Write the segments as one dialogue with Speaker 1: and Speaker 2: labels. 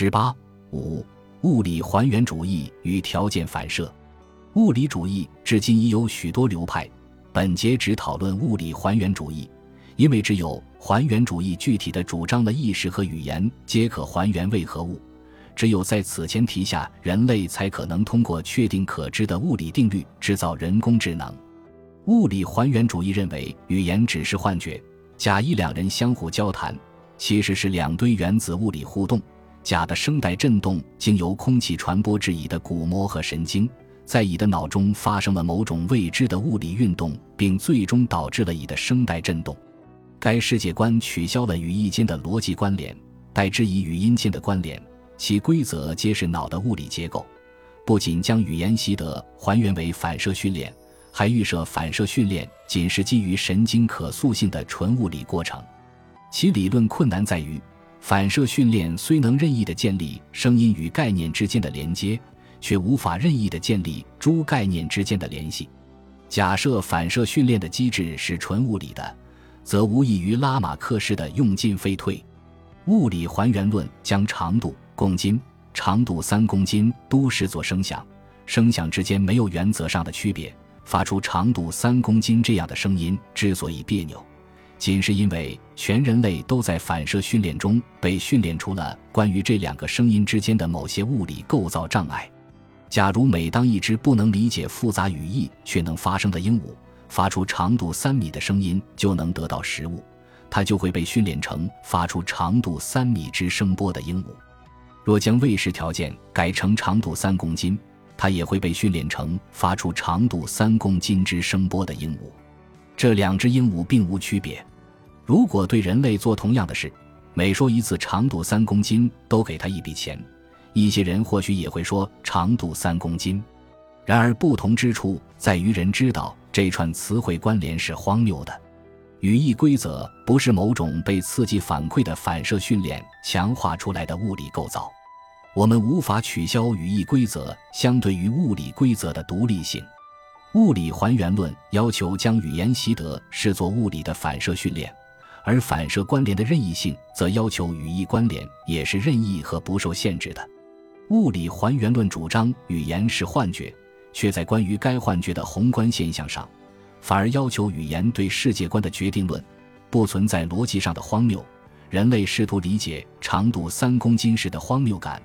Speaker 1: 十八五物理还原主义与条件反射。物理主义至今已有许多流派，本节只讨论物理还原主义，因为只有还原主义具体的主张了意识和语言皆可还原为何物，只有在此前提下，人类才可能通过确定可知的物理定律制造人工智能。物理还原主义认为，语言只是幻觉。甲乙两人相互交谈，其实是两堆原子物理互动。甲的声带振动经由空气传播至乙的鼓膜和神经。在乙的脑中发生了某种未知的物理运动，并最终导致了乙的声带振动。该世界观取消了语义间的逻辑关联，代之以语音间的关联，其规则皆是脑的物理结构。不仅将语言习得还原为反射训练，还预设反射训练仅是基于神经可塑性的纯物理过程。其理论困难在于，反射训练虽能任意的建立声音与概念之间的连接。却无法任意的建立诸概念之间的联系。假设反射训练的机制是纯物理的，则无异于拉马克式的用进废退。物理还原论将长度公斤、长度三公斤都视作声响，声响之间没有原则上的区别。发出长度三公斤这样的声音之所以别扭，仅是因为全人类都在反射训练中被训练出了关于这两个声音之间的某些物理构造障碍。假如每当一只不能理解复杂语义却能发声的鹦鹉发出长度三米的声音就能得到食物，它就会被训练成发出长度三米之声波的鹦鹉。若将喂食条件改成长度三公斤，它也会被训练成发出长度三公斤之声波的鹦鹉。这两只鹦鹉并无区别。如果对人类做同样的事，每说一次长度三公斤，都给他一笔钱。一些人或许也会说长度三公斤，然而不同之处在于人知道这串词汇关联是荒谬的。语义规则不是某种被刺激反馈的反射训练强化出来的物理构造，我们无法取消语义规则相对于物理规则的独立性。物理还原论要求将语言习得视作物理的反射训练，而反射关联的任意性则要求语义关联也是任意和不受限制的。物理还原论主张语言是幻觉，却在关于该幻觉的宏观现象上，反而要求语言对世界观的决定论，不存在逻辑上的荒谬。人类试图理解长度三公斤时的荒谬感，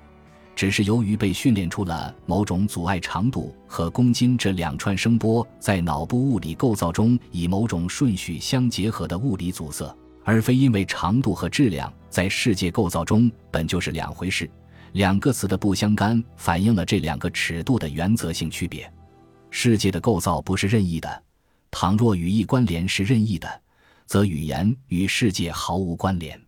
Speaker 1: 只是由于被训练出了某种阻碍长度和公斤这两串声波在脑部物理构造中以某种顺序相结合的物理阻塞，而非因为长度和质量在世界构造中本就是两回事。两个词的不相干，反映了这两个尺度的原则性区别。世界的构造不是任意的，倘若语义关联是任意的，则语言与世界毫无关联。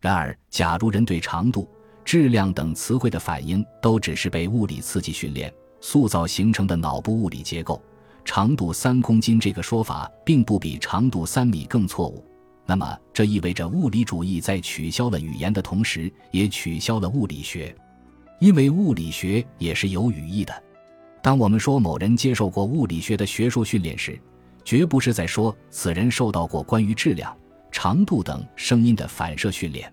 Speaker 1: 然而，假如人对长度、质量等词汇的反应都只是被物理刺激训练塑造形成的脑部物理结构，长度三公斤这个说法并不比长度三米更错误。那么，这意味着物理主义在取消了语言的同时，也取消了物理学，因为物理学也是有语义的。当我们说某人接受过物理学的学术训练时，绝不是在说此人受到过关于质量、长度等声音的反射训练。